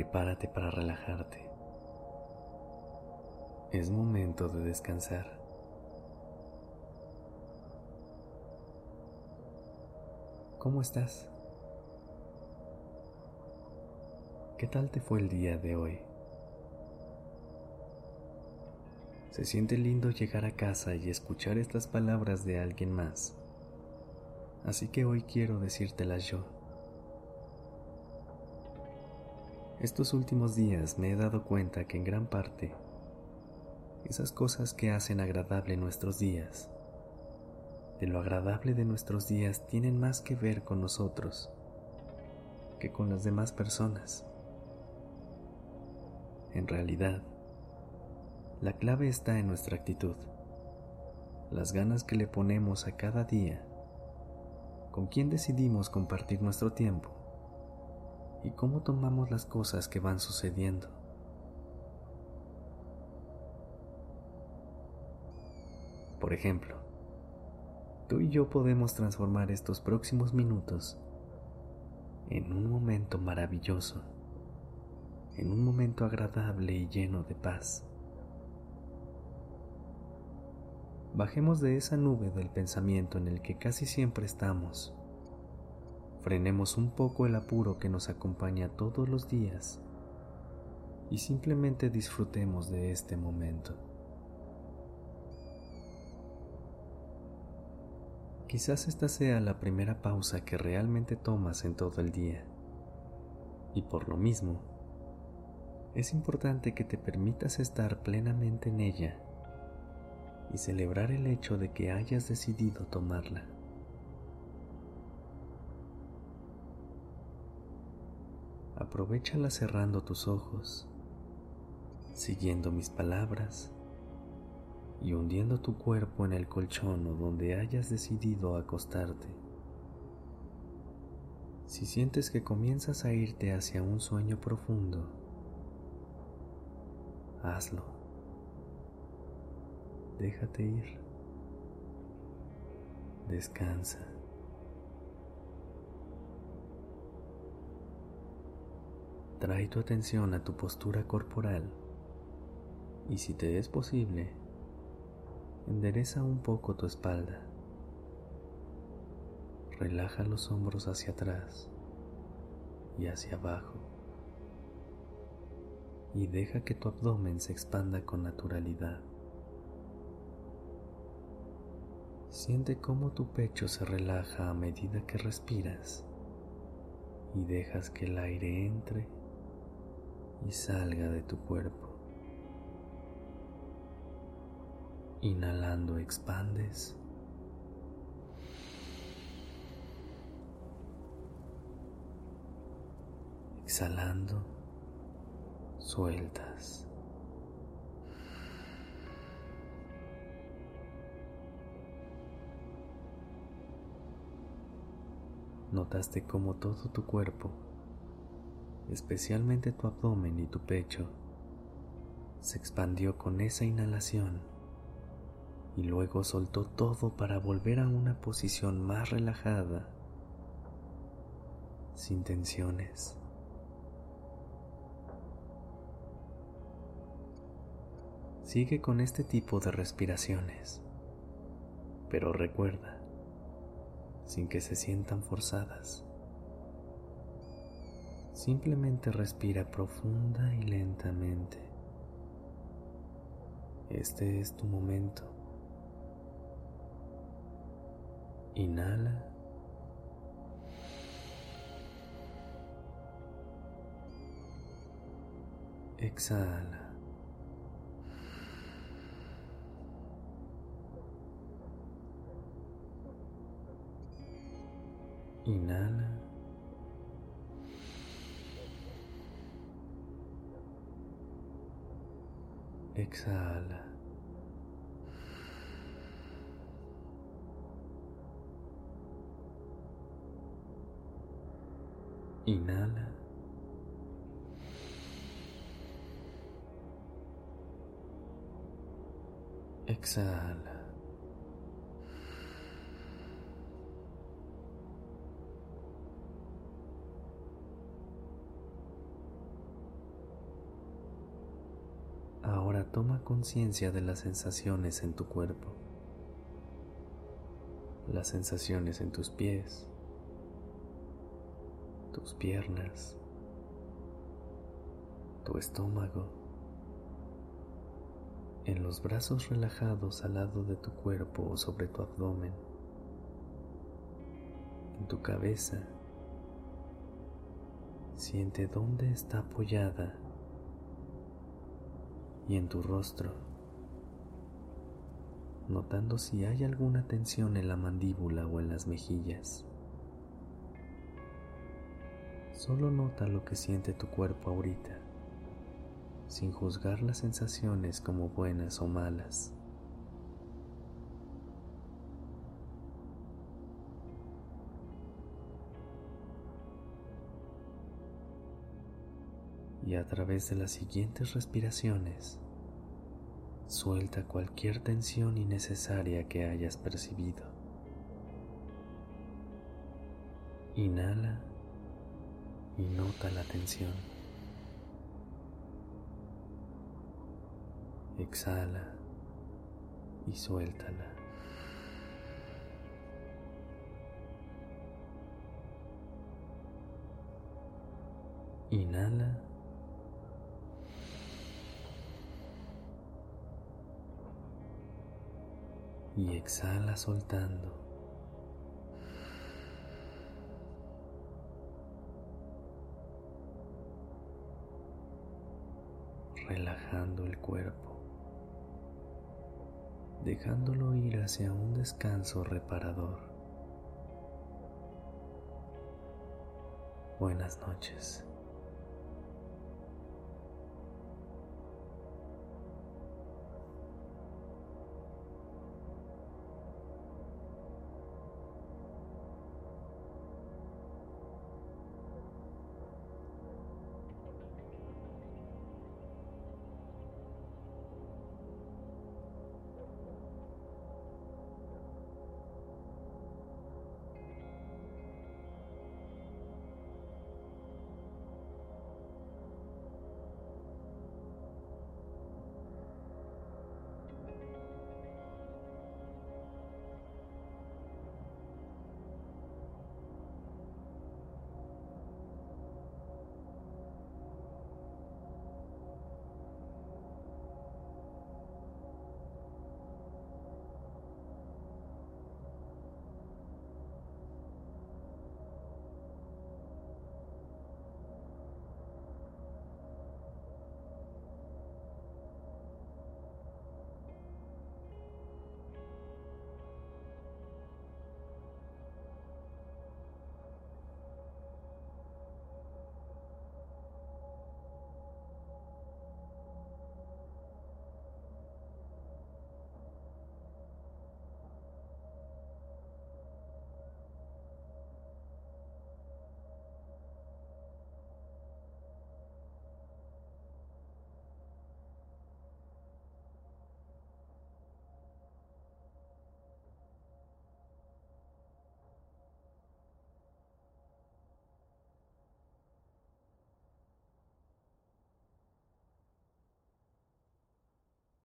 Prepárate para relajarte. Es momento de descansar. ¿Cómo estás? ¿Qué tal te fue el día de hoy? Se siente lindo llegar a casa y escuchar estas palabras de alguien más. Así que hoy quiero decírtelas yo. Estos últimos días me he dado cuenta que en gran parte esas cosas que hacen agradable nuestros días, de lo agradable de nuestros días tienen más que ver con nosotros que con las demás personas. En realidad, la clave está en nuestra actitud, las ganas que le ponemos a cada día, con quién decidimos compartir nuestro tiempo y cómo tomamos las cosas que van sucediendo. Por ejemplo, tú y yo podemos transformar estos próximos minutos en un momento maravilloso en un momento agradable y lleno de paz. Bajemos de esa nube del pensamiento en el que casi siempre estamos. Frenemos un poco el apuro que nos acompaña todos los días y simplemente disfrutemos de este momento. Quizás esta sea la primera pausa que realmente tomas en todo el día y por lo mismo es importante que te permitas estar plenamente en ella y celebrar el hecho de que hayas decidido tomarla. Aprovechala cerrando tus ojos, siguiendo mis palabras y hundiendo tu cuerpo en el colchón o donde hayas decidido acostarte. Si sientes que comienzas a irte hacia un sueño profundo, hazlo. Déjate ir. Descansa. Trae tu atención a tu postura corporal y si te es posible, endereza un poco tu espalda. Relaja los hombros hacia atrás y hacia abajo y deja que tu abdomen se expanda con naturalidad. Siente cómo tu pecho se relaja a medida que respiras y dejas que el aire entre y salga de tu cuerpo. Inhalando expandes. Exhalando sueltas. Notaste cómo todo tu cuerpo, especialmente tu abdomen y tu pecho, se expandió con esa inhalación y luego soltó todo para volver a una posición más relajada, sin tensiones. Sigue con este tipo de respiraciones, pero recuerda, sin que se sientan forzadas. Simplemente respira profunda y lentamente. Este es tu momento. Inhala. Exhala. Inhala. Exhala. Inhala. Exhala. Toma conciencia de las sensaciones en tu cuerpo, las sensaciones en tus pies, tus piernas, tu estómago, en los brazos relajados al lado de tu cuerpo o sobre tu abdomen, en tu cabeza. Siente dónde está apoyada y en tu rostro, notando si hay alguna tensión en la mandíbula o en las mejillas. Solo nota lo que siente tu cuerpo ahorita, sin juzgar las sensaciones como buenas o malas. Y a través de las siguientes respiraciones, suelta cualquier tensión innecesaria que hayas percibido. Inhala y nota la tensión. Exhala y suéltala. Inhala. Y exhala soltando. relajando el cuerpo, dejándolo ir hacia un descanso reparador. Buenas noches.